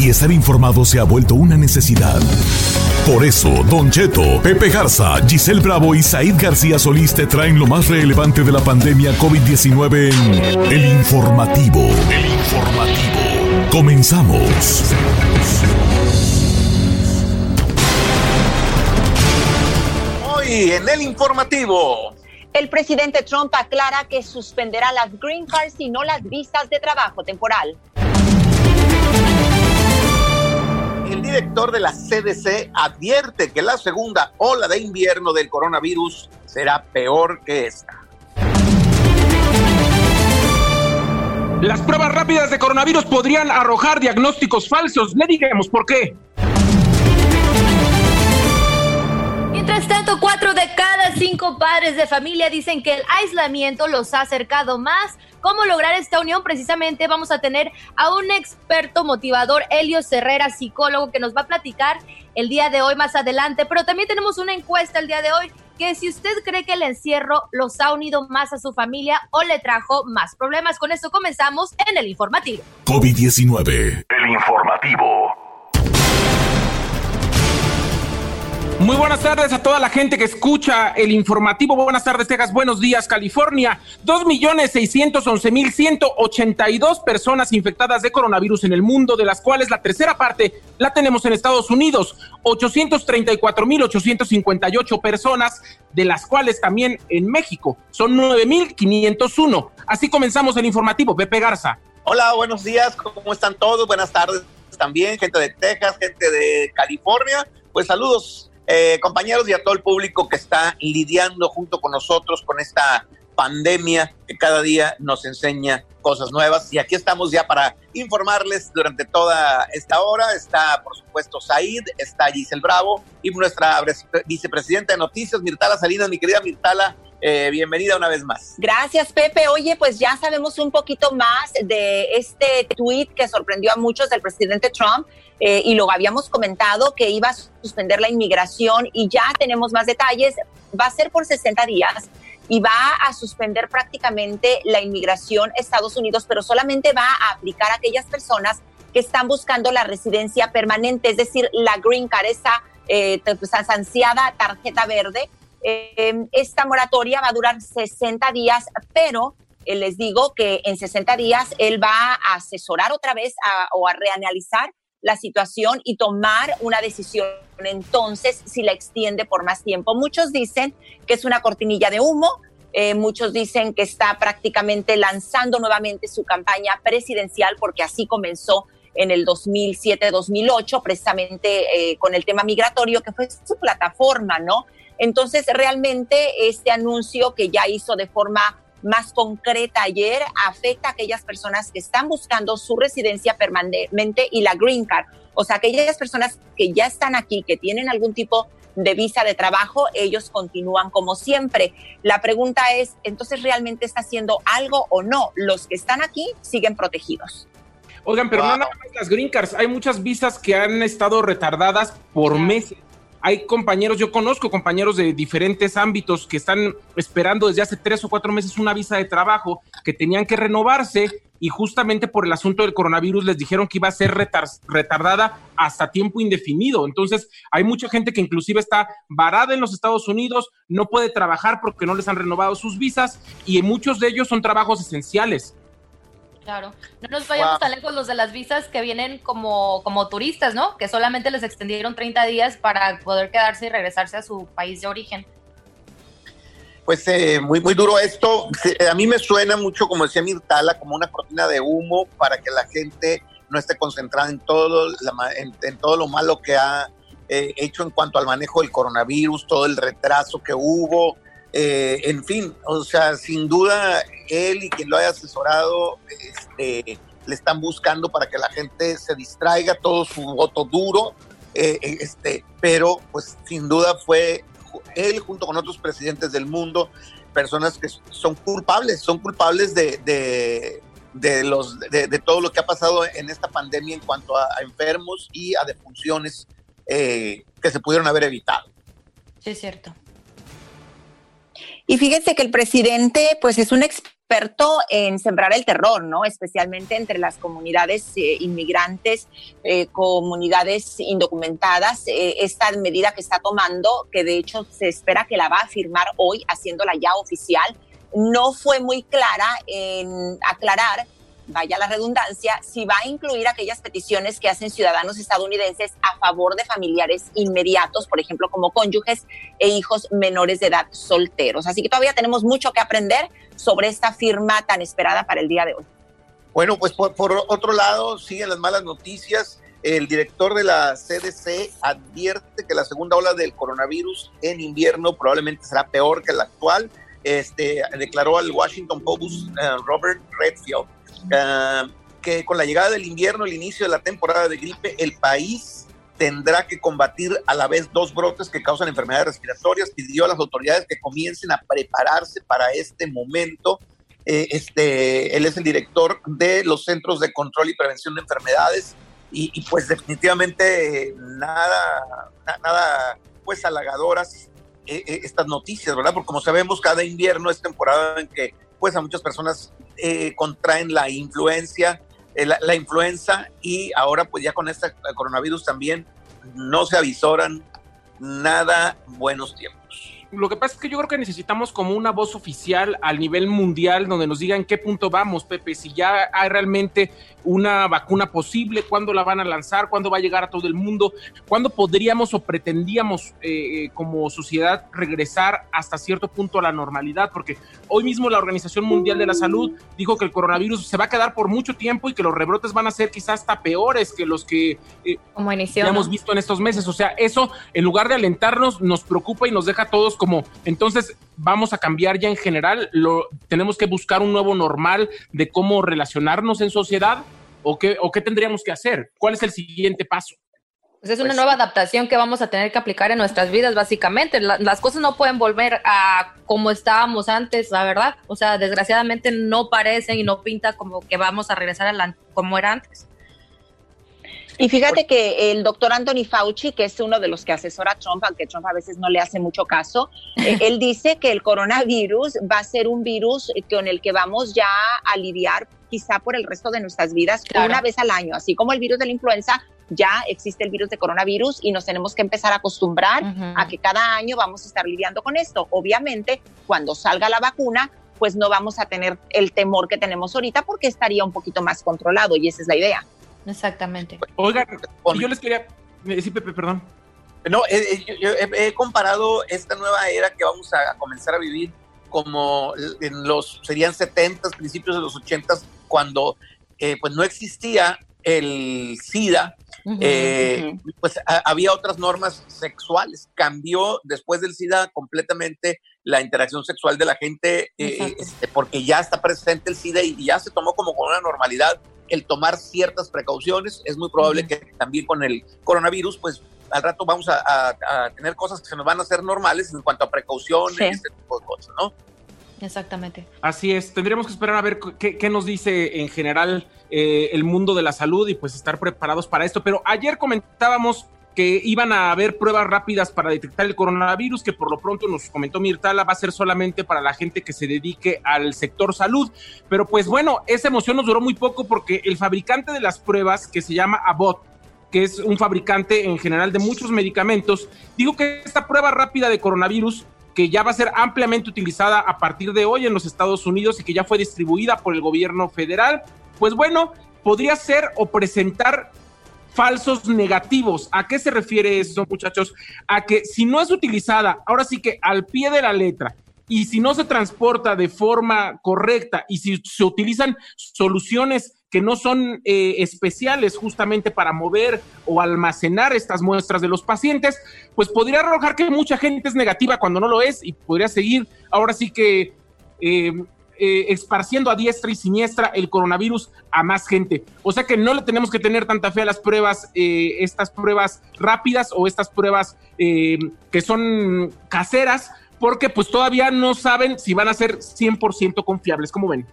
y estar informado se ha vuelto una necesidad. Por eso, Don Cheto, Pepe Garza, Giselle Bravo y Said García Solís te traen lo más relevante de la pandemia COVID-19 en El Informativo. El Informativo. Comenzamos. Hoy en El Informativo. El presidente Trump aclara que suspenderá las green cards y no las visas de trabajo temporal. Director de la CDC advierte que la segunda ola de invierno del coronavirus será peor que esta. Las pruebas rápidas de coronavirus podrían arrojar diagnósticos falsos. Le digamos por qué. Mientras tanto, cuatro de cada cinco padres de familia dicen que el aislamiento los ha acercado más cómo lograr esta unión, precisamente vamos a tener a un experto motivador, Helio Herrera, psicólogo, que nos va a platicar el día de hoy más adelante. Pero también tenemos una encuesta el día de hoy que si usted cree que el encierro los ha unido más a su familia o le trajo más problemas. Con esto comenzamos en el informativo. COVID-19. El informativo. Muy buenas tardes a toda la gente que escucha el informativo. Buenas tardes, Texas. Buenos días, California. Dos millones seiscientos once mil ciento ochenta y dos personas infectadas de coronavirus en el mundo, de las cuales la tercera parte la tenemos en Estados Unidos. Ochocientos treinta y cuatro mil ochocientos cincuenta y ocho personas, de las cuales también en México son nueve mil quinientos uno. Así comenzamos el informativo. Pepe Garza. Hola, buenos días. ¿Cómo están todos? Buenas tardes también, gente de Texas, gente de California. Pues saludos eh, compañeros y a todo el público que está lidiando junto con nosotros con esta pandemia que cada día nos enseña cosas nuevas. Y aquí estamos ya para informarles durante toda esta hora. Está, por supuesto, Said, está Giselle Bravo y nuestra vicepresidenta de noticias, Mirtala Salinas. Mi querida Mirtala, eh, bienvenida una vez más. Gracias, Pepe. Oye, pues ya sabemos un poquito más de este tweet que sorprendió a muchos del presidente Trump eh, y lo habíamos comentado que iba a suspender la inmigración y ya tenemos más detalles. Va a ser por 60 días y va a suspender prácticamente la inmigración a Estados Unidos, pero solamente va a aplicar a aquellas personas que están buscando la residencia permanente, es decir, la green card, esa eh, pues, tarjeta verde. Eh, esta moratoria va a durar 60 días, pero les digo que en 60 días él va a asesorar otra vez o a reanalizar la situación y tomar una decisión entonces si la extiende por más tiempo. Muchos dicen que es una cortinilla de humo, eh, muchos dicen que está prácticamente lanzando nuevamente su campaña presidencial porque así comenzó en el 2007-2008, precisamente eh, con el tema migratorio, que fue su plataforma, ¿no? Entonces, realmente este anuncio que ya hizo de forma más concreta ayer afecta a aquellas personas que están buscando su residencia permanente y la green card. O sea, aquellas personas que ya están aquí, que tienen algún tipo de visa de trabajo, ellos continúan como siempre. La pregunta es, entonces, ¿realmente está haciendo algo o no? Los que están aquí siguen protegidos. Oigan, pero no nada más las green cards, hay muchas visas que han estado retardadas por meses. Hay compañeros, yo conozco compañeros de diferentes ámbitos que están esperando desde hace tres o cuatro meses una visa de trabajo que tenían que renovarse y justamente por el asunto del coronavirus les dijeron que iba a ser retardada hasta tiempo indefinido. Entonces, hay mucha gente que inclusive está varada en los Estados Unidos, no puede trabajar porque no les han renovado sus visas y muchos de ellos son trabajos esenciales. Claro, no nos vayamos tan lejos los de las visas que vienen como, como turistas, ¿no? Que solamente les extendieron 30 días para poder quedarse y regresarse a su país de origen. Pues eh, muy, muy duro esto. A mí me suena mucho, como decía Mirtala, como una cortina de humo para que la gente no esté concentrada en todo, en, todo lo malo que ha eh, hecho en cuanto al manejo del coronavirus, todo el retraso que hubo, eh, en fin, o sea, sin duda él y quien lo haya asesorado este, le están buscando para que la gente se distraiga, todo su voto duro, eh, este, pero pues sin duda fue él junto con otros presidentes del mundo, personas que son culpables, son culpables de, de, los, de, todo lo que ha pasado en esta pandemia en cuanto a, enfermos y a defunciones eh, que se pudieron haber evitado. Sí, es cierto. Y fíjense que el presidente, pues es un experto en sembrar el terror, ¿no? Especialmente entre las comunidades eh, inmigrantes, eh, comunidades indocumentadas. Eh, esta medida que está tomando, que de hecho se espera que la va a firmar hoy, haciéndola ya oficial, no fue muy clara en aclarar vaya la redundancia, si va a incluir aquellas peticiones que hacen ciudadanos estadounidenses a favor de familiares inmediatos, por ejemplo, como cónyuges e hijos menores de edad solteros. Así que todavía tenemos mucho que aprender sobre esta firma tan esperada para el día de hoy. Bueno, pues por, otro lado, siguen las malas noticias. El director de la CDC advierte que la segunda ola del coronavirus en invierno probablemente será peor que la actual. Este, declaró al Washington Post eh, Robert Redfield Ah, que con la llegada del invierno, el inicio de la temporada de gripe, el país tendrá que combatir a la vez dos brotes que causan enfermedades respiratorias. Pidió a las autoridades que comiencen a prepararse para este momento. Eh, este, él es el director de los Centros de Control y Prevención de Enfermedades y, pues definitivamente nada, nada pues halagadoras eh, eh, estas noticias, ¿verdad? Porque como sabemos, cada invierno es temporada en que pues a muchas personas eh, contraen la influencia, eh, la, influenza y ahora pues ya con este coronavirus también no se avisoran nada buenos tiempos. Lo que pasa es que yo creo que necesitamos como una voz oficial al nivel mundial donde nos diga en qué punto vamos, Pepe, si ya hay realmente una vacuna posible, cuándo la van a lanzar, cuándo va a llegar a todo el mundo, cuándo podríamos o pretendíamos eh, eh, como sociedad regresar hasta cierto punto a la normalidad, porque hoy mismo la Organización Mundial de la Salud dijo que el coronavirus se va a quedar por mucho tiempo y que los rebrotes van a ser quizás hasta peores que los que eh, como hemos visto en estos meses. O sea, eso en lugar de alentarnos nos preocupa y nos deja todos como, entonces vamos a cambiar ya en general, lo, tenemos que buscar un nuevo normal de cómo relacionarnos en sociedad o qué, o qué tendríamos que hacer, cuál es el siguiente paso. Pues es una pues nueva adaptación que vamos a tener que aplicar en nuestras vidas, básicamente. las cosas no pueden volver a como estábamos antes, la verdad. O sea, desgraciadamente no parecen y no pinta como que vamos a regresar a la, como era antes. Y fíjate que el doctor Anthony Fauci, que es uno de los que asesora a Trump, aunque Trump a veces no le hace mucho caso, eh, él dice que el coronavirus va a ser un virus con el que vamos ya a lidiar quizá por el resto de nuestras vidas una vez al año, así como el virus de la influenza. Ya existe el virus de coronavirus y nos tenemos que empezar a acostumbrar a que cada año vamos a estar lidiando con esto. Obviamente, cuando salga la vacuna, pues no vamos a tener el temor que tenemos ahorita porque estaría un poquito más controlado y esa es la idea. Exactamente. Oigan, yo les quería decir, Pepe, perdón. No, eh, eh, yo, he comparado esta nueva era que vamos a comenzar a vivir como en los, serían 70, principios de los 80, cuando eh, pues no existía el SIDA, pues había otras normas sexuales. Cambió después del SIDA completamente la interacción sexual de la gente, este, porque ya está presente el SIDA y ya se tomó como con una normalidad el tomar ciertas precauciones. Es muy probable que también con el coronavirus, pues al rato vamos a, tener cosas que se nos van a hacer normales en cuanto a precauciones, y este tipo de cosas, ¿no? Exactamente. Así es, tendríamos que esperar a ver qué, nos dice en general eh, el mundo de la salud y pues estar preparados para esto. Pero ayer comentábamos que iban a haber pruebas rápidas para detectar el coronavirus, que por lo pronto nos comentó Mirtala, va a ser solamente para la gente que se dedique al sector salud. Pero pues bueno, esa emoción nos duró muy poco porque el fabricante de las pruebas, que se llama Abbott, que es un fabricante en general de muchos medicamentos, digo que esta prueba rápida de coronavirus que ya va a ser ampliamente utilizada a partir de hoy en los Estados Unidos y que ya fue distribuida por el gobierno federal, pues bueno, podría ser o presentar falsos negativos. ¿A qué se refiere eso, muchachos? A que si no es utilizada, ahora sí que al pie de la letra, y si no se transporta de forma correcta y si se utilizan soluciones que no son eh, especiales justamente para mover o almacenar estas muestras de los pacientes, pues podría arrojar que mucha gente es negativa cuando no lo es y podría seguir ahora sí que eh, eh, esparciendo a diestra y siniestra el coronavirus a más gente. O sea que no le tenemos que tener tanta fe a las pruebas, eh, estas pruebas rápidas o estas pruebas eh, que son caseras, porque pues todavía no saben si van a ser 100% confiables. ¿Cómo ven?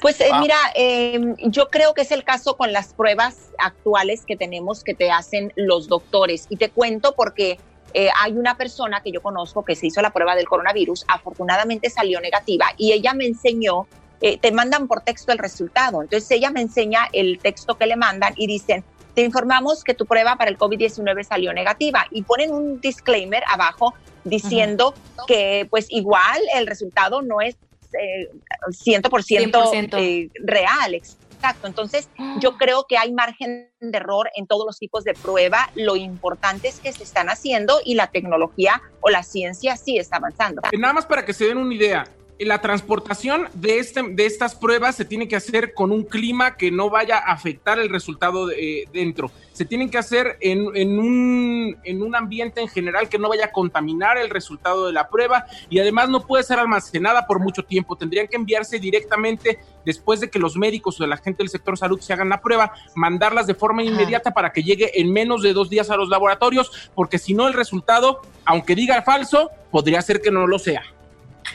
Pues mira, em, yo creo que es el caso con las pruebas actuales que tenemos que te hacen los doctores. Y te cuento porque eh, hay una persona que yo conozco que se hizo la prueba del coronavirus, afortunadamente salió negativa y ella me enseñó, eh, te mandan por texto el resultado, entonces ella me enseña el texto que le mandan y dicen, te informamos que tu prueba para el COVID-19 salió negativa y ponen un disclaimer abajo diciendo que pues igual el resultado no es eh, 100%, eh, real, Exacto, entonces yo creo que hay margen de error en todos los tipos de prueba. Lo importante es que se están haciendo y la tecnología o la ciencia sí está avanzando. Nada más para que se den una idea, la transportación de, este, de estas pruebas se tiene que hacer con un clima que no vaya a afectar el resultado de, dentro. Se tienen que hacer en, en, un, en un ambiente en general que no vaya a contaminar el resultado de la prueba y además no puede ser almacenada por mucho tiempo. Tendrían que enviarse directamente después de que los médicos o la gente del sector salud se hagan la prueba, mandarlas de forma inmediata para que llegue en menos de dos días a los laboratorios, porque si no el resultado, aunque diga falso, podría ser que no lo sea.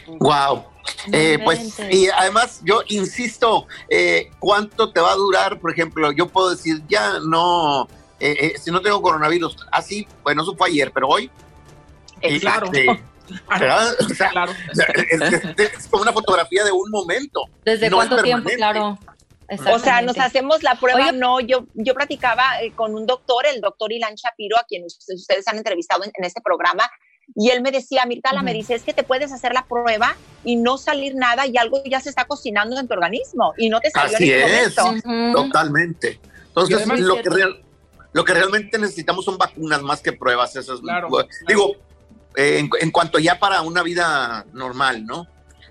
Wow. Eh, pues, y además, yo insisto, eh, ¿cuánto te va a durar? Por ejemplo, yo puedo decir, ya no, eh, si no tengo coronavirus, así, bueno, eso fue ayer, pero hoy. claro. claro. Es, como una fotografía de un momento. ¿Desde cuánto tiempo? Claro. O sea, nos hacemos la prueba, no, yo, yo platicaba con un doctor, el doctor Ilan Shapiro, a quien ustedes han entrevistado en este programa, y él me decía, Mirtala, me dice, es que te puedes hacer la prueba y no salir nada y algo ya se está cocinando en tu organismo y no te salió Así es, totalmente. Entonces, lo, que lo que realmente necesitamos son vacunas más que pruebas. Eso es, Digo, en, en cuanto ya para una vida normal, ¿no?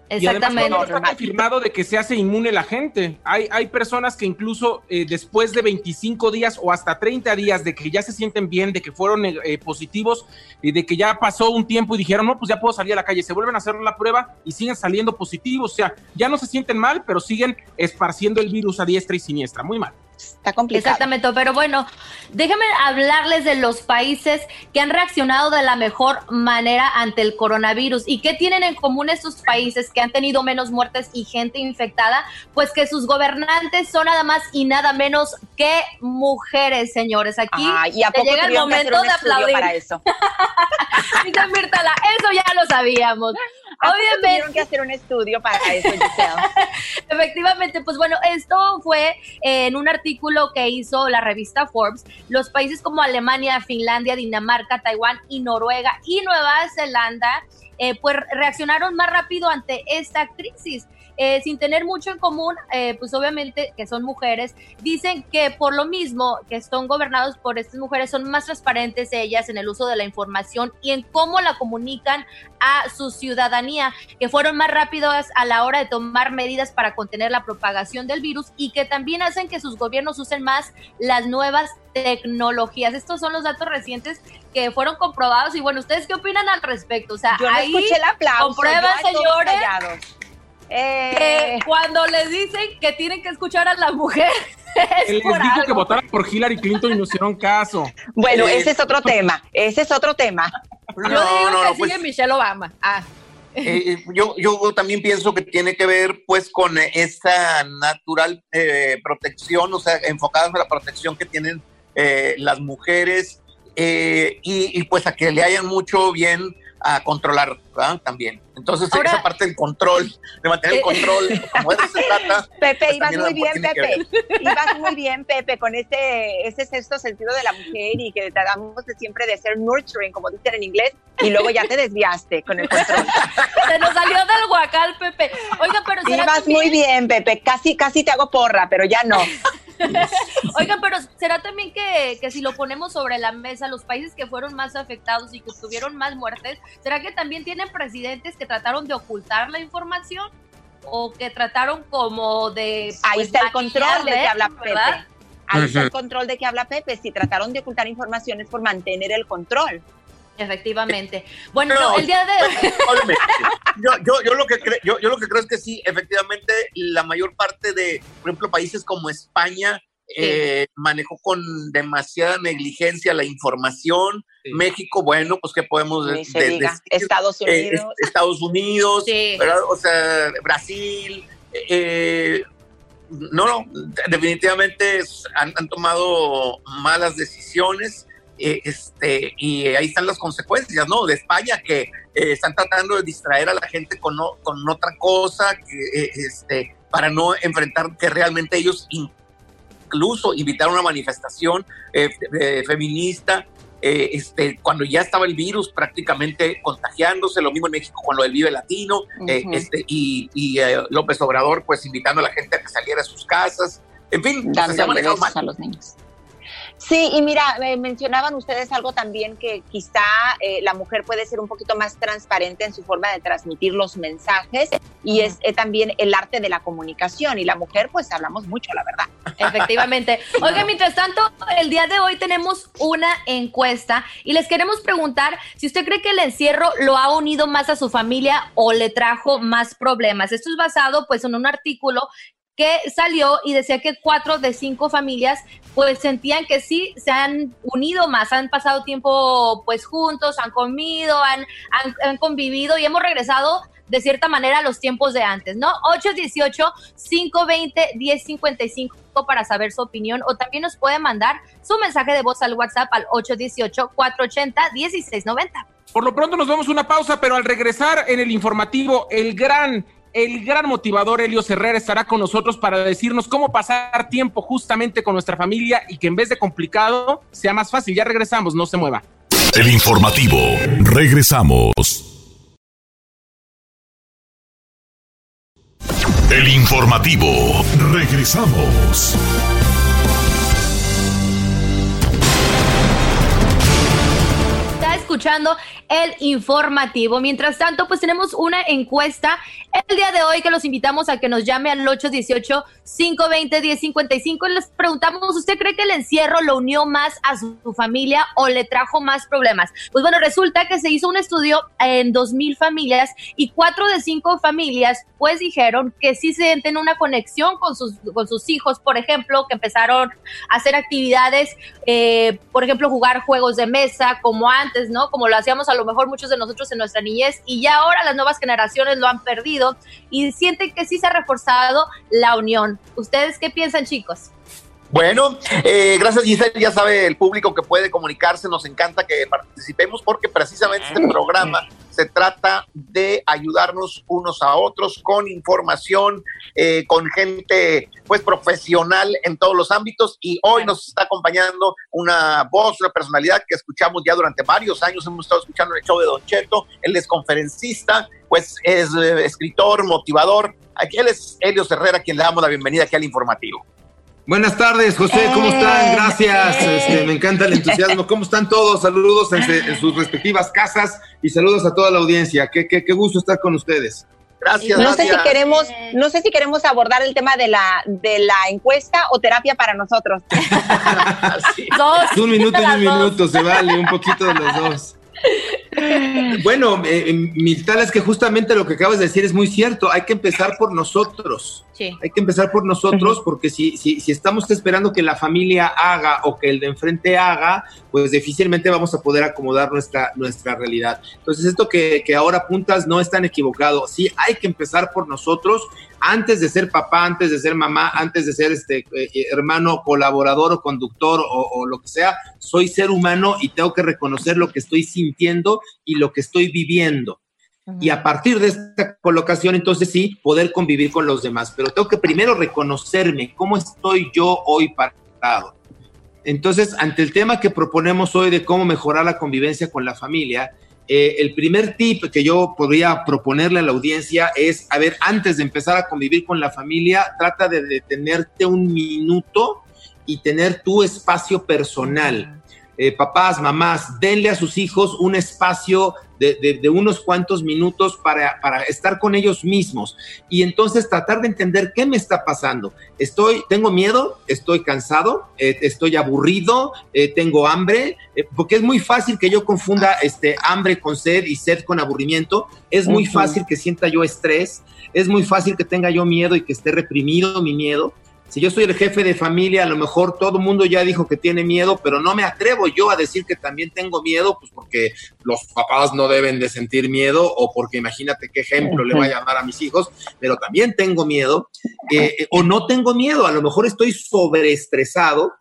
Exactamente. Y además no está confirmado de que se hace inmune la gente. Hay, hay personas que incluso eh, después de 25 días o hasta 30 días de que ya se sienten bien, de que fueron eh, positivos y de que ya pasó un tiempo y dijeron, no, pues ya puedo salir a la calle, se vuelven a hacer la prueba y siguen saliendo positivos. O sea, ya no se sienten mal, pero siguen esparciendo el virus a diestra y siniestra. Muy mal. Está complicado. Exactamente, pero bueno, déjenme hablarles de los países que han reaccionado de la mejor manera ante el coronavirus y qué tienen en común estos países que han tenido menos muertes y gente infectada, pues que sus gobernantes son nada más y nada menos que mujeres, señores. Aquí y a poco llega el momento de aplaudir para eso. eso ya lo sabíamos. Obviamente. Tuvieron que hacer un estudio para eso, Efectivamente, pues bueno, esto fue en un artículo que hizo la revista Forbes. Los países como Alemania, Finlandia, Dinamarca, Taiwán y Noruega y Nueva Zelanda eh, pues reaccionaron más rápido ante esta crisis. Eh, sin tener mucho en común, eh, pues obviamente que son mujeres, dicen que por lo mismo que están gobernados por estas mujeres, son más transparentes ellas en el uso de la información y en cómo la comunican a su ciudadanía, que fueron más rápidos a la hora de tomar medidas para contener la propagación del virus y que también hacen que sus gobiernos usen más las nuevas tecnologías. Estos son los datos recientes que fueron comprobados y bueno, ¿ustedes qué opinan al respecto? O sea, Yo ahí escuché el aplauso. comprueban, señores. Eh, cuando les dicen que tienen que escuchar a la mujer. les dijo que votaran por Hillary Clinton y no hicieron caso. Bueno, eh, ese es otro tema. Ese es otro tema. yo digo que pues sigue Michelle Obama. Ah. Eh, yo, yo también pienso que tiene que ver pues con esa natural protección, o sea, enfocadas en la protección que tienen las mujeres eh, y, y, pues a que le hayan mucho bien a controlar ¿verdad? también. Entonces, Ahora- esa parte del control, de mantener el Eh, control, como de eso se trata. Pepe, pues, ibas muy bien, Pepe. Ibas muy bien, Pepe, con este, ese sexto sentido de la mujer y que tratamos de siempre de ser nurturing, como dicen en inglés, y luego ya te desviaste con el control. Se nos salió del guacal, Pepe. Oiga, pero Ibas también- muy bien, Pepe. Casi, casi te hago porra, pero ya no. Oigan, pero será también que, que si lo ponemos sobre la mesa, los países que fueron más afectados y que tuvieron más muertes, ¿será que también tienen presidentes que trataron de ocultar la información? ¿O que trataron como de... Ahí está el control de que habla ¿verdad? Pepe. Ahí está el control de que habla Pepe. Si trataron de ocultar informaciones por mantener el control. Efectivamente. Bueno, No, no, el día de... Óyeme, yo, yo, yo, lo que cre- yo, yo lo que creo es que sí, efectivamente, la mayor parte de, por ejemplo, países como España eh, manejó con demasiada negligencia la información. México, bueno, pues que podemos de- de- decir? Estados Eh, Unidos. es- Estados Unidos, Sí. ¿verdad? O sea, Brasil. eh, no, no, definitivamente han, han tomado malas decisiones. Eh, este, y ahí están las consecuencias, ¿no? De España, que eh, están tratando de distraer a la gente con, con otra cosa, que, eh, este, para no enfrentar que realmente ellos incluso invitaron a una manifestación eh, fe- eh, feminista eh, este, cuando ya estaba el virus prácticamente contagiándose, lo mismo en México con lo del Vive Latino, eh, Ujú. este, y, y, eh, López Obrador pues invitando a la gente a que saliera a sus casas, en fin, se ha manejado mal. a los niños. Sí, y mira, eh, mencionaban ustedes algo también que quizá eh, la mujer puede ser un poquito más transparente en su forma de transmitir los mensajes y es eh, también el arte de la comunicación y la mujer pues hablamos mucho, la verdad. Efectivamente. Oiga, mientras tanto, el día de hoy tenemos una encuesta y les queremos preguntar si usted cree que el encierro lo ha unido más a su familia o le trajo más problemas. Esto es basado pues en un artículo que salió y decía que cuatro de cinco familias pues sentían que sí se han unido más, han pasado tiempo pues juntos, han comido, han, han, convivido y hemos regresado de cierta manera a los tiempos de antes, ¿no? 818-520-1055 para saber su opinión o también nos puede mandar su mensaje de voz al WhatsApp al 818-480-1690. Por lo pronto nos vamos a una pausa, pero al regresar en el informativo, el gran, el gran motivador Elio Herrera estará con nosotros para decirnos cómo pasar tiempo justamente con nuestra familia y que en vez de complicado sea más fácil. Ya regresamos, no se mueva. El informativo. Regresamos. El informativo. Regresamos. Escuchando el informativo. Mientras tanto, pues tenemos una encuesta el día de hoy que los invitamos a que nos llame al 818-520-1055 y les preguntamos, ¿usted cree que el encierro lo unió más a su, familia o le trajo más problemas? Pues bueno, resulta que se hizo un estudio en 2.000 familias y cuatro de cinco familias pues dijeron que sí sienten una conexión con sus, con sus hijos, por ejemplo, que empezaron a hacer actividades, eh, por ejemplo, jugar juegos de mesa como antes, ¿no? Como lo hacíamos a lo mejor muchos de nosotros en nuestra niñez y ya ahora las nuevas generaciones lo han perdido y sienten que sí se ha reforzado la unión. ¿Ustedes qué piensan, chicos? Bueno, eh, gracias Giselle, ya sabe el público que puede comunicarse, nos encanta que participemos porque precisamente este programa se trata de ayudarnos unos a otros con información, eh, con gente pues profesional en todos los ámbitos. Y hoy nos está acompañando una voz, una personalidad que escuchamos ya durante varios años, hemos estado escuchando el show de Don Cheto, él es conferencista, pues es eh, escritor, motivador, aquí él es Helios Herrera, quien le damos la bienvenida aquí al informativo. Buenas tardes, José, ¿cómo están? Gracias, este, me encanta el entusiasmo. ¿Cómo están todos? Saludos en, en sus respectivas casas y saludos a toda la audiencia. Qué, qué, qué gusto estar con ustedes. Gracias, No sé si queremos, no sé si queremos abordar el tema de la de la encuesta o terapia para nosotros. Sí. Dos. Un minuto y un minuto, se vale, un poquito de los dos. bueno, eh, mi tal es que justamente lo que acabas de decir es muy cierto. Hay que empezar por nosotros. Hay que empezar por nosotros porque si, si, si, estamos esperando que la familia haga o que el de enfrente haga, pues difícilmente vamos a poder acomodar nuestra, nuestra realidad. Entonces, esto que, que ahora apuntas no es tan equivocado. Sí, hay que empezar por nosotros antes de ser papá, antes de ser mamá, antes de ser este eh, eh, hermano colaborador o conductor o, o lo que sea, soy ser humano y tengo que reconocer lo que estoy sintiendo y lo que estoy viviendo y a partir de esta colocación, entonces sí, poder convivir con los demás. Pero tengo que primero reconocerme cómo estoy yo hoy parado. Entonces, ante el tema que proponemos hoy de cómo mejorar la convivencia con la familia, eh, el primer tip que yo podría proponerle a la audiencia es, a ver, antes de empezar a convivir con la familia, trata de detenerte un minuto y tener tu espacio personal. Eh, papás, mamás, denle a sus hijos un espacio de, unos cuantos minutos para, estar con ellos mismos y entonces tratar de entender qué me está pasando. Estoy, tengo miedo, estoy cansado, eh, estoy aburrido, eh, tengo hambre, porque es muy fácil que yo confunda este hambre con sed y sed con aburrimiento. Es muy fácil que sienta yo estrés, es muy fácil que tenga yo miedo y que esté reprimido mi miedo. Si yo soy el jefe de familia, a lo mejor todo el mundo ya dijo que tiene miedo, pero no me atrevo yo a decir que también tengo miedo, pues porque los papás no deben de sentir miedo o porque imagínate qué ejemplo le voy a dar a mis hijos, pero también tengo miedo eh, eh, o no tengo miedo, a lo mejor estoy sobreestresado.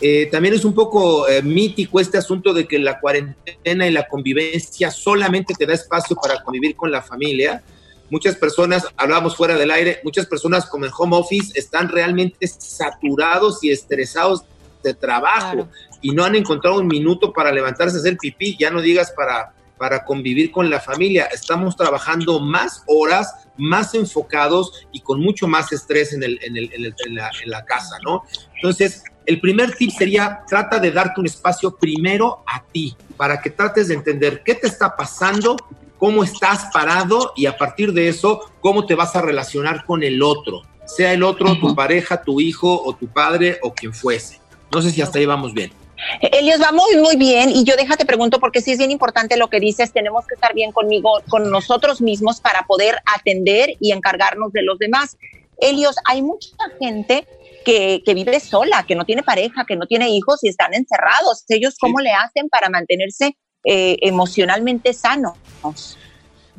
Eh, también es un poco mítico este asunto de que la cuarentena y la convivencia solamente te da espacio para convivir con la familia muchas personas, hablábamos fuera del aire, muchas personas como en home office están realmente saturados y estresados de trabajo y no han encontrado un minuto para levantarse a hacer pipí, ya no digas para, para convivir con la familia. Estamos trabajando más horas, más enfocados y con mucho más estrés en, el, en, el, en, la, en la casa, ¿no? Entonces, el primer tip sería, trata de darte un espacio primero a ti, para que trates de entender qué te está pasando, cómo estás parado y a partir de eso, cómo te vas a relacionar con el otro, sea el otro tu pareja, tu hijo o tu padre o quien fuese. No sé si hasta ahí vamos bien. Elios, va muy, muy bien. Y yo déjate pregunto, porque sí es bien importante lo que dices, tenemos que estar bien conmigo, con nosotros mismos para poder atender y encargarnos de los demás. Elios, hay mucha gente que, que, vive sola, que no tiene pareja, que no tiene hijos y están encerrados. ¿Ellos cómo le hacen para mantenerse eh, emocionalmente sanos?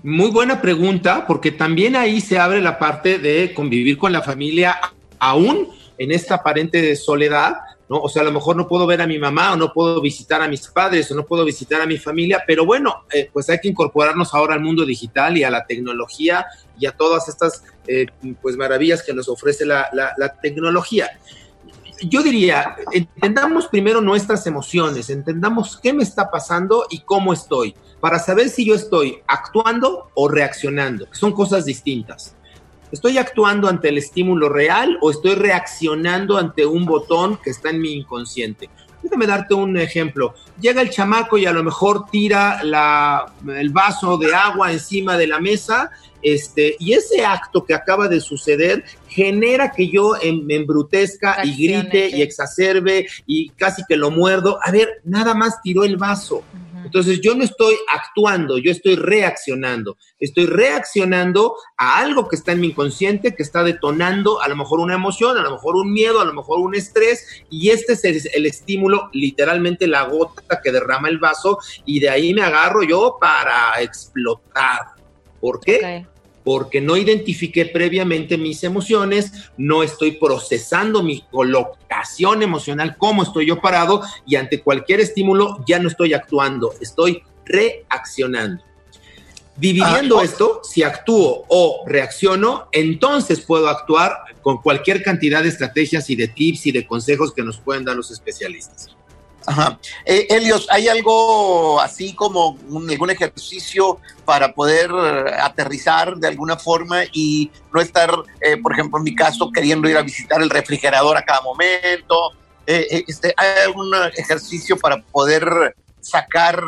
Muy buena pregunta, porque también ahí se abre la parte de convivir con la familia aún en esta aparente soledad, ¿no? O sea, a lo mejor no puedo ver a mi mamá o no puedo visitar a mis padres o no puedo visitar a mi familia, pero bueno, eh, pues hay que incorporarnos ahora al mundo digital y a la tecnología y a todas estas eh, pues maravillas que nos ofrece la, la tecnología yo diría, entendamos primero nuestras emociones, entendamos qué me está pasando y cómo estoy, para saber si yo estoy actuando o reaccionando, que son cosas distintas. ¿Estoy actuando ante el estímulo real o estoy reaccionando ante un botón que está en mi inconsciente? Déjame darte un ejemplo. Llega el chamaco y a lo mejor tira el vaso de agua encima de la mesa este, y ese acto que acaba de suceder genera que yo me embrutezca y grite y exacerbe y casi que lo muerdo. A ver, nada más tiró el vaso. Entonces yo no estoy actuando, yo estoy reaccionando. Estoy reaccionando a algo que está en mi inconsciente, que está detonando a lo mejor una emoción, a lo mejor un miedo, a lo mejor un estrés, y este es el, estímulo, literalmente la gota que derrama el vaso, y de ahí me agarro yo para explotar. ¿Por qué? Porque no identifiqué previamente mis emociones, no estoy procesando mi colocación emocional, cómo estoy yo parado y ante cualquier estímulo ya no estoy actuando, estoy reaccionando. Dividiendo ah, esto, si actúo o reacciono, entonces puedo actuar con cualquier cantidad de estrategias y de tips y de consejos que nos pueden dar los especialistas. Ajá. Eh, Elios, ¿hay algo así como un, algún ejercicio para poder eh, aterrizar de alguna forma y no estar, eh, por ejemplo, en mi caso, queriendo ir a visitar el refrigerador a cada momento? Eh, este, ¿Hay algún ejercicio para poder sacar,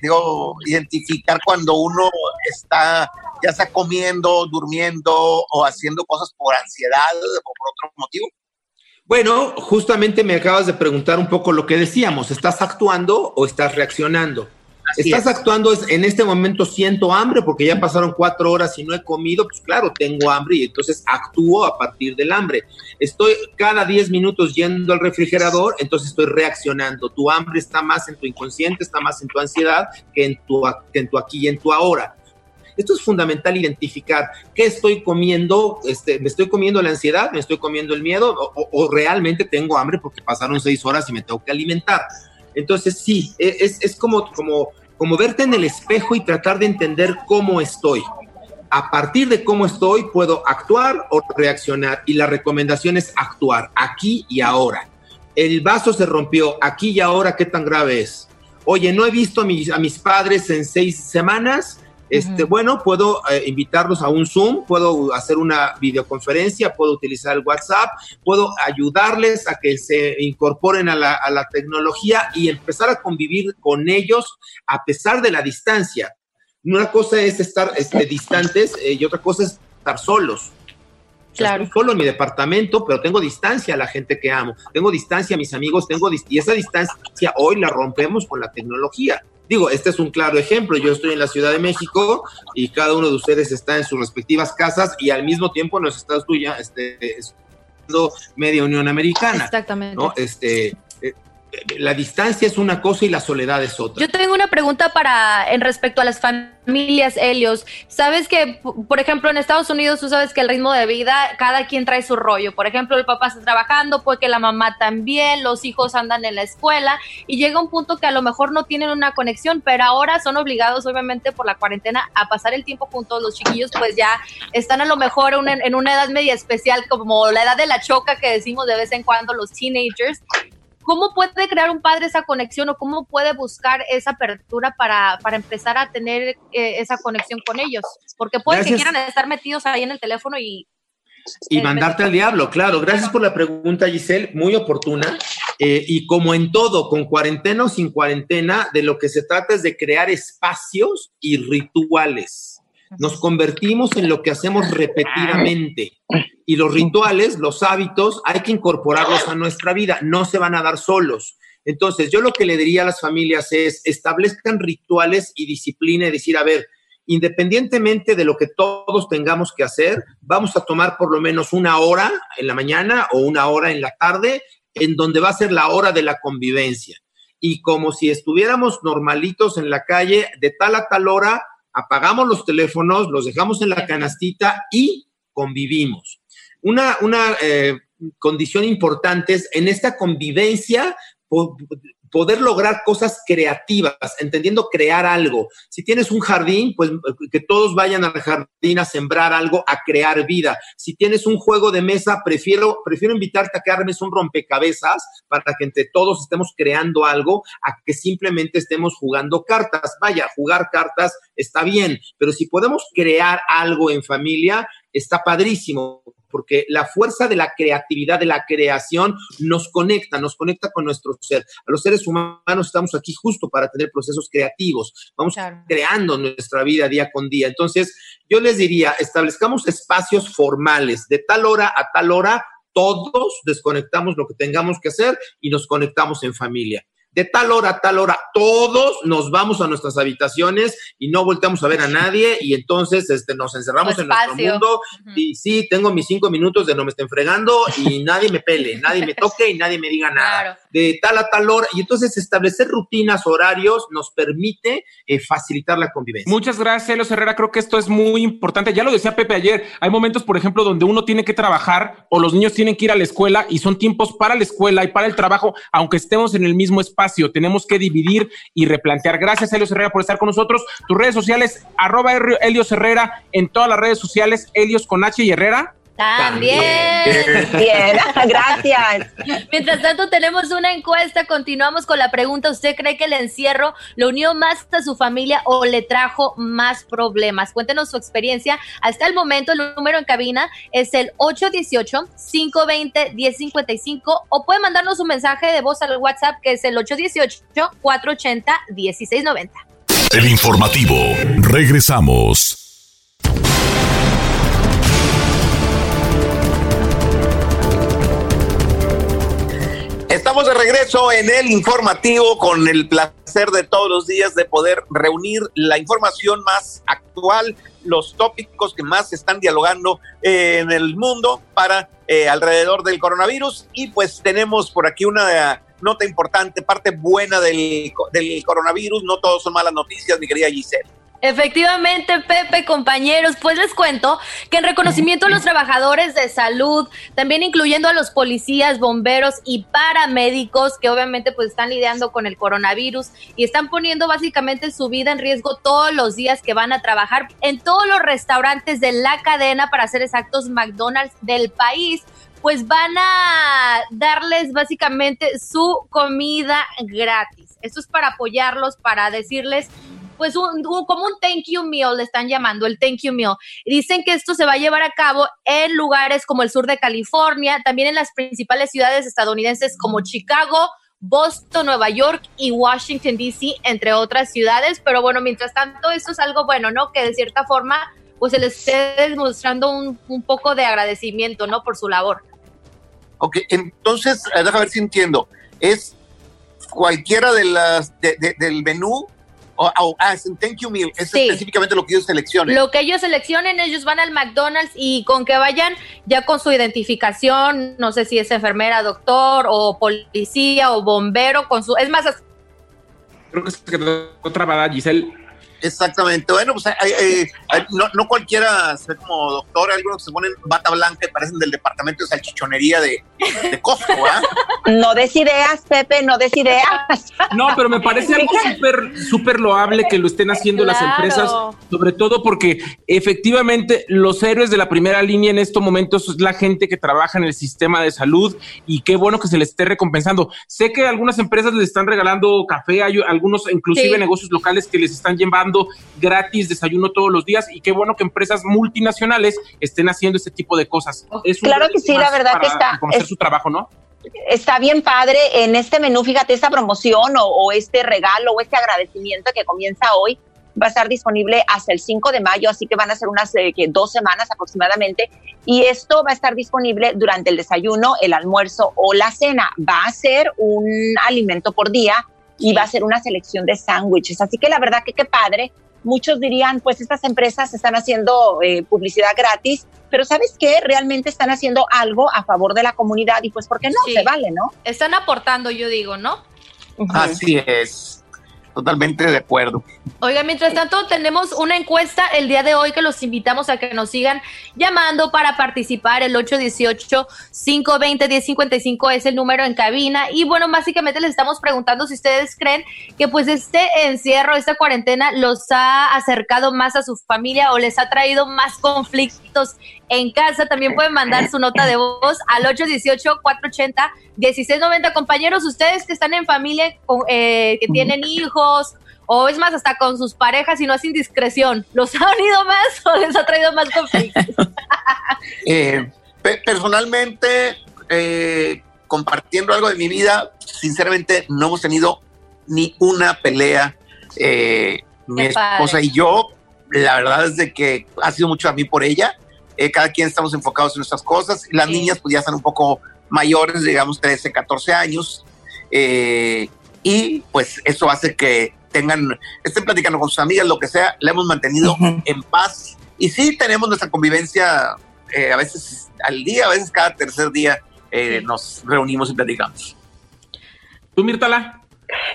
digo, identificar cuando uno está ya está comiendo, durmiendo o haciendo cosas por ansiedad o por otro motivo? Bueno, justamente me acabas de preguntar un poco lo que decíamos, ¿estás actuando o estás reaccionando? Estás actuando es, en este momento siento hambre porque ya pasaron cuatro horas y no he comido, pues claro, tengo hambre y entonces actúo a partir del hambre. Estoy cada diez minutos yendo al refrigerador, entonces estoy reaccionando. Tu hambre está más en tu inconsciente, está más en tu ansiedad que en tu, que en tu aquí y en tu ahora. Esto es fundamental identificar qué estoy comiendo, este, me estoy comiendo la ansiedad, me estoy comiendo el miedo o, realmente tengo hambre porque pasaron seis horas y me tengo que alimentar. Entonces sí, e, es, es como, como, como verte en el espejo y tratar de entender cómo estoy. A partir de cómo estoy, puedo actuar o reaccionar. Y la recomendación es actuar aquí y ahora. El vaso se rompió aquí y ahora, ¿qué tan grave es? Oye, no he visto a mis, a mis padres en seis semanas, este, Bueno, puedo eh, invitarlos a un Zoom, puedo hacer una videoconferencia, puedo utilizar el WhatsApp, puedo ayudarles a que se incorporen a la, tecnología y empezar a convivir con ellos a pesar de la distancia. Una cosa es estar este, distantes eh, y otra cosa es estar solos. Claro. Estoy solo en mi departamento, pero tengo distancia a la gente que amo, tengo distancia a mis amigos, tengo y esa distancia hoy la rompemos con la tecnología. Digo, este es un claro ejemplo. Yo estoy en la Ciudad de México y cada uno de ustedes está en sus respectivas casas y al mismo tiempo nos está este, media Unión Americana. Exactamente. ¿no? Este, la distancia es una cosa y la soledad es otra. Yo tengo una pregunta para en respecto a las familias, Helios. Sabes que, por ejemplo, en Estados Unidos tú sabes que el ritmo de vida, cada quien trae su rollo. Por ejemplo, el papá está trabajando, puede que la mamá también, los hijos andan en la escuela y llega un punto que a lo mejor no tienen una conexión, pero ahora son obligados, obviamente, por la cuarentena a pasar el tiempo juntos. Los chiquillos, pues ya están a lo mejor en una edad media especial, como la edad de la choca que decimos de vez en cuando los teenagers. ¿Cómo puede crear un padre esa conexión o cómo puede buscar esa apertura para, para empezar a tener eh, esa conexión con ellos? Porque puede que quieran estar metidos ahí en el teléfono y... Y mandarte al diablo, claro. Gracias por la pregunta, Giselle, muy oportuna. Eh, y como en todo, con cuarentena o sin cuarentena, de lo que se trata es de crear espacios y rituales. Nos convertimos en lo que hacemos repetidamente. Y los rituales, los hábitos, hay que incorporarlos a nuestra vida, no se van a dar solos. Entonces, yo lo que le diría a las familias es, establezcan rituales y disciplina y decir, a ver, independientemente de lo que todos tengamos que hacer, vamos a tomar por lo menos una hora en la mañana o una hora en la tarde, en donde va a ser la hora de la convivencia. Y como si estuviéramos normalitos en la calle, de tal a tal hora, apagamos los teléfonos, los dejamos en la canastita y convivimos. Una, una eh, condición importante es en esta convivencia poder lograr cosas creativas, entendiendo crear algo. Si tienes un jardín, pues que todos vayan al jardín a sembrar algo, a crear vida. Si tienes un juego de mesa, prefiero, prefiero invitarte a que armes un rompecabezas para que entre todos estemos creando algo, a que simplemente estemos jugando cartas. Vaya, jugar cartas está bien, pero si podemos crear algo en familia, está padrísimo porque la fuerza de la creatividad, de la creación, nos conecta, nos conecta con nuestro ser. A los seres humanos estamos aquí justo para tener procesos creativos, vamos creando nuestra vida día con día. Entonces, yo les diría, establezcamos espacios formales, de tal hora a tal hora, todos desconectamos lo que tengamos que hacer y nos conectamos en familia de tal hora a tal hora, todos nos vamos a nuestras habitaciones y no volteamos a ver a nadie y entonces este, nos encerramos en nuestro mundo y sí, tengo mis cinco minutos de no me estén fregando y nadie me pele, nadie me toque y nadie me diga nada. De tal a tal hora y entonces establecer rutinas, horarios nos permite eh, facilitar la convivencia. Muchas gracias, Elos Herrera. Creo que esto es muy importante. Ya lo decía Pepe ayer, hay momentos, por ejemplo, donde uno tiene que trabajar o los niños tienen que ir a la escuela y son tiempos para la escuela y para el trabajo, aunque estemos en el mismo espacio tenemos que dividir y replantear. Gracias, Helios Herrera, por estar con nosotros. Tus redes sociales, arroba Helios Herrera en todas las redes sociales, Helios con H y Herrera. También. Bien, gracias. Mientras tanto, tenemos una encuesta. Continuamos con la pregunta. ¿Usted cree que el encierro lo unió más a su familia o le trajo más problemas? Cuéntenos su experiencia. Hasta el momento, el número en cabina es el 818-520-1055 o puede mandarnos un mensaje de voz al WhatsApp que es el 818-480-1690. El informativo. Regresamos. Estamos de regreso en el informativo con el placer de todos los días de poder reunir la información más actual, los tópicos que más están dialogando en el mundo para eh, alrededor del coronavirus. Y pues tenemos por aquí una nota importante, parte buena del, del coronavirus. No todos son malas noticias, mi querida Giselle. Efectivamente, Pepe, compañeros, pues les cuento que en reconocimiento a los trabajadores de salud, también incluyendo a los policías, bomberos y paramédicos que obviamente pues están lidiando con el coronavirus y están poniendo básicamente su vida en riesgo todos los días que van a trabajar en todos los restaurantes de la cadena para ser exactos McDonald's del país pues van a darles básicamente su comida gratis. Esto es para apoyarlos, para decirles pues un, como un thank you meal, le están llamando el thank you meal. Dicen que esto se va a llevar a cabo en lugares como el sur de California, también en las principales ciudades estadounidenses como Chicago, Boston, Nueva York y Washington, D.C., entre otras ciudades. Pero bueno, mientras tanto, esto es algo bueno, ¿no? Que de cierta forma, pues se les esté demostrando un, un poco de agradecimiento, ¿no? Por su labor. Ok, entonces, eh, déjame ver si entiendo. Es cualquiera de las del menú Oh, ah, es un thank you meal, es específicamente lo que ellos seleccionen. Lo que ellos seleccionen, ellos van al McDonald's y con que vayan ya con su identificación, no sé si es enfermera, doctor o policía o bombero, con su, es más... Creo que se quedó trabada Giselle Exactamente. Bueno, pues no, no, cualquiera se ve como doctor, algunos se ponen bata blanca y parecen del departamento de salchichonería de, de Costco, ¿ah? No des ideas, Pepe, no des ideas. No, pero me parece algo súper, súper loable que lo estén haciendo las empresas, sobre todo porque efectivamente los héroes de la primera línea en estos momentos es la gente que trabaja en el sistema de salud y qué bueno que se les esté recompensando. Sé que algunas empresas les están regalando café, hay algunos inclusive negocios locales que les están llevando gratis desayuno todos los días y qué bueno que empresas multinacionales estén haciendo este tipo de cosas. Es claro que sí, la verdad que está. Conocer su trabajo, ¿no? Está bien padre en este menú, fíjate, esta promoción o, este regalo o este agradecimiento que comienza hoy va a estar disponible hasta el 5 de mayo, así que van a ser unas eh, dos semanas aproximadamente. Y esto va a estar disponible durante el desayuno, el almuerzo o la cena. Va a ser un alimento por día y va a ser una selección de sándwiches. Así que la verdad que qué padre. Muchos dirían, pues estas empresas están haciendo eh, publicidad gratis, pero ¿sabes qué? Realmente están haciendo algo a favor de la comunidad y pues, ¿por qué no? Se vale, ¿no? Están aportando, yo digo, ¿no? Así es. Totalmente de acuerdo. Oiga, mientras tanto, tenemos una encuesta el día de hoy que los invitamos a que nos sigan llamando para participar. El 818-520-1055 es el número en cabina. Y bueno, básicamente les estamos preguntando si ustedes creen que pues este encierro, esta cuarentena los ha acercado más a su familia o les ha traído más conflictos en casa. También pueden mandar su nota de voz al 818-480-1690. Compañeros, ustedes que están en familia, eh, que tienen hijos, o es más, hasta con sus parejas y no es indiscreción, ¿los ha unido más o les ha traído más conflictos? Eh, personalmente, eh, compartiendo algo de mi vida, sinceramente no hemos tenido ni una pelea. mi esposa y yo, la verdad es de que ha sido mucho a mí por ella. Eh, cada quien estamos enfocados en nuestras cosas. Las niñas pues ya están un poco mayores, digamos 13, 14 años, eh, y pues eso hace que tengan, estén platicando con sus amigas, lo que sea, la hemos mantenido en paz. Y sí tenemos nuestra convivencia eh, a veces al día, a veces cada tercer día nos reunimos y platicamos. ¿Tú, Mirtala?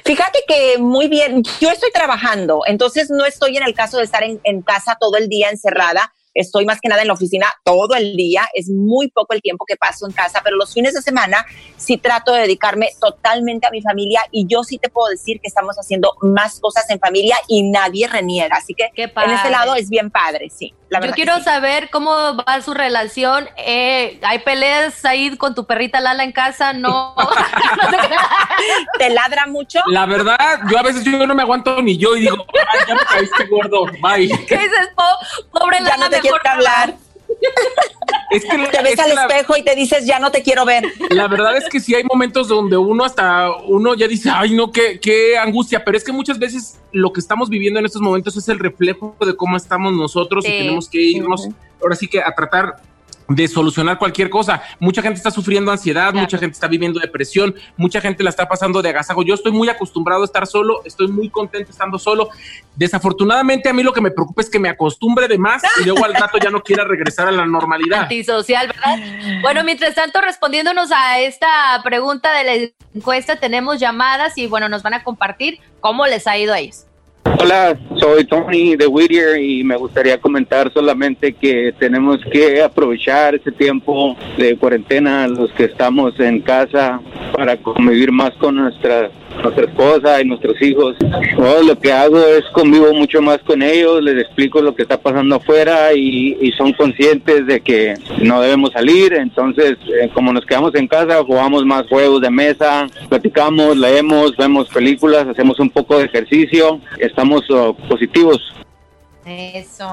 Fíjate que muy bien, yo estoy trabajando, entonces no estoy en el caso de estar en, en casa todo el día encerrada Estoy más que nada en la oficina todo el día, es muy poco el tiempo que paso en casa, pero los fines de semana sí trato de dedicarme totalmente a mi familia y yo sí te puedo decir que estamos haciendo más cosas en familia y nadie reniega. Así que en ese lado es bien padre, sí. yo quiero saber cómo va su relación. Eh, ¿Hay peleas ahí con tu perrita Lala en casa? No. ¿Te ladra mucho? La verdad, yo a veces yo no me aguanto ni yo y digo, ya me caíste gordo, bye. ¿Qué dices, pobre Lala? De hablar. Es que te ves al espejo y te dices, ya no te quiero ver. La verdad es que sí hay momentos donde uno hasta, uno ya dice, ay no, qué, qué angustia, pero es que muchas veces lo que estamos viviendo en estos momentos es el reflejo de cómo estamos nosotros y tenemos que irnos, ahora sí que a tratar de solucionar cualquier cosa. Mucha gente está sufriendo ansiedad, mucha gente está viviendo depresión, mucha gente la está pasando de agasajo. Yo estoy muy acostumbrado a estar solo, estoy muy contento estando solo. Desafortunadamente a mí lo que me preocupa es que me acostumbre de más y luego al rato ya no quiera regresar a la normalidad. Antisocial, ¿verdad? Bueno, mientras tanto, respondiéndonos a esta pregunta de la encuesta, tenemos llamadas y bueno, nos van a compartir cómo les ha ido a ellos. Hola, soy Tony de Whittier y me gustaría comentar solamente que tenemos que aprovechar este tiempo de cuarentena, los que estamos en casa, para convivir más con nuestra nuestra esposa y nuestros hijos. Todo lo que hago es convivo mucho más con ellos, les explico lo que está pasando afuera y, son conscientes de que no debemos salir. Entonces, eh, como nos quedamos en casa, jugamos más juegos de mesa, platicamos, leemos, vemos películas, hacemos un poco de ejercicio, estamos oh, positivos. Eso.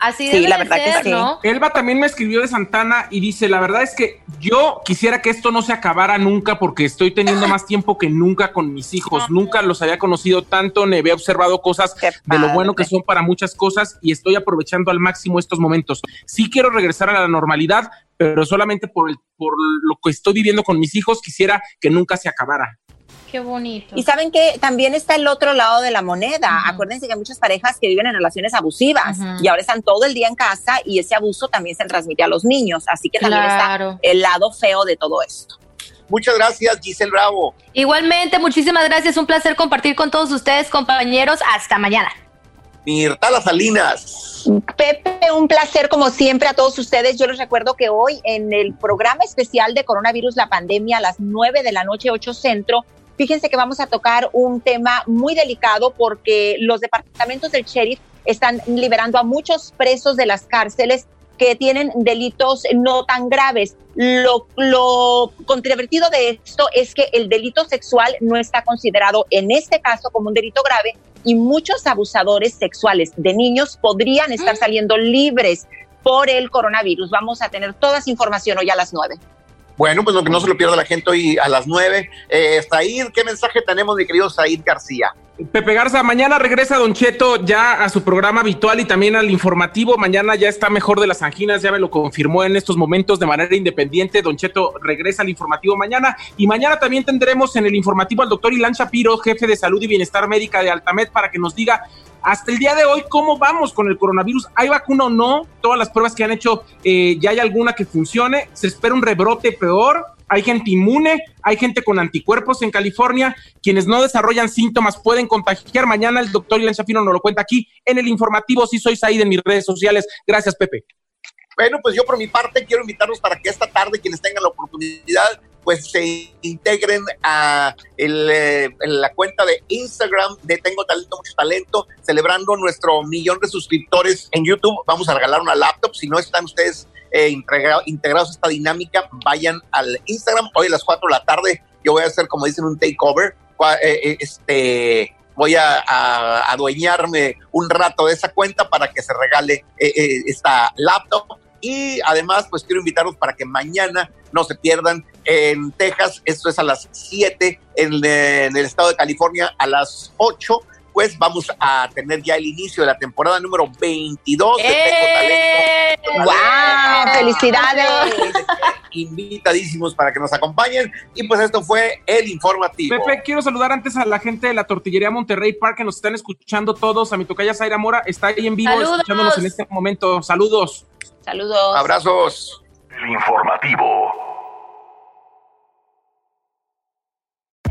Así sí, la verdad que sí. Elba también me escribió de Santana y dice, la verdad es que yo quisiera que esto no se acabara nunca porque estoy teniendo más tiempo que nunca con mis hijos. Nunca los había conocido tanto, ni había observado cosas de lo bueno que son para muchas cosas y estoy aprovechando al máximo estos momentos. Sí quiero regresar a la normalidad, pero solamente por, el, por lo que estoy viviendo con mis hijos quisiera que nunca se acabara. Qué bonito. Y saben que también está el otro lado de la moneda. Acuérdense que hay muchas parejas que viven en relaciones abusivas y ahora están todo el día en casa y ese abuso también se transmite a los niños. Así que también está el lado feo de todo esto. Muchas gracias, Giselle Bravo. Igualmente, muchísimas gracias. Un placer compartir con todos ustedes, compañeros. Hasta mañana. Mirta Las Salinas. Pepe, un placer como siempre a todos ustedes. Yo les recuerdo que hoy en el programa especial de coronavirus, la pandemia, a las 9 de la noche, 8 centro, Fíjense que vamos a tocar un tema muy delicado porque los departamentos del sheriff están liberando a muchos presos de las cárceles que tienen delitos no tan graves. Lo, lo, controvertido de esto es que el delito sexual no está considerado en este caso como un delito grave y muchos abusadores sexuales de niños podrían estar mm. saliendo libres por el coronavirus. Vamos a tener toda esa información hoy a las nueve. Bueno, pues lo que no se lo pierda la gente hoy a las nueve. Eh, Said, ¿qué mensaje tenemos, mi querido Said García? Pepe Garza, mañana regresa Don Cheto ya a su programa habitual y también al informativo. Mañana ya está mejor de las anginas, ya me lo confirmó en estos momentos de manera independiente. Don Cheto regresa al informativo mañana y mañana también tendremos en el informativo al doctor Ilan Shapiro, jefe de salud y bienestar médica de Altamed, para que nos diga hasta el día de hoy, ¿cómo vamos con el coronavirus? ¿Hay vacuna o no? Todas las pruebas que han hecho, eh, ¿ya hay alguna que funcione? ¿Se espera un rebrote peor? hay gente inmune, hay gente con anticuerpos en California, quienes no desarrollan síntomas pueden contagiar. Mañana el doctor Ilan Shafino nos lo cuenta aquí en el informativo. Si soy ahí en mis redes sociales. Gracias, Pepe. Bueno, pues yo por mi parte quiero invitarlos para que esta tarde, quienes tengan la oportunidad, pues se integren a eh, la cuenta de Instagram de Tengo Talento, Mucho Talento, celebrando nuestro millón de suscriptores en YouTube. Vamos a regalar una laptop. Si no están ustedes eh, integrados a esta dinámica, vayan al Instagram. Hoy a las 4 de la tarde yo voy a hacer, como dicen, un takeover. Eh, este, voy a, adueñarme un rato de esa cuenta para que se regale esta laptop y además, pues quiero invitarlos para que mañana no se pierdan en Texas, esto es a las 7, en, en el estado de California a las 8 pues vamos a tener ya el inicio de la temporada número 22 de ¡Eh! Talento. ¡Wow! ¡Felicidades! Invitadísimos para que nos acompañen. Y pues esto fue el informativo. Pepe, quiero saludar antes a la gente de la Tortillería Monterrey Park que nos están escuchando todos. A mi tocaya Zaira Mora está ahí en vivo escuchándonos en este momento. Saludos. Saludos. Abrazos. El informativo.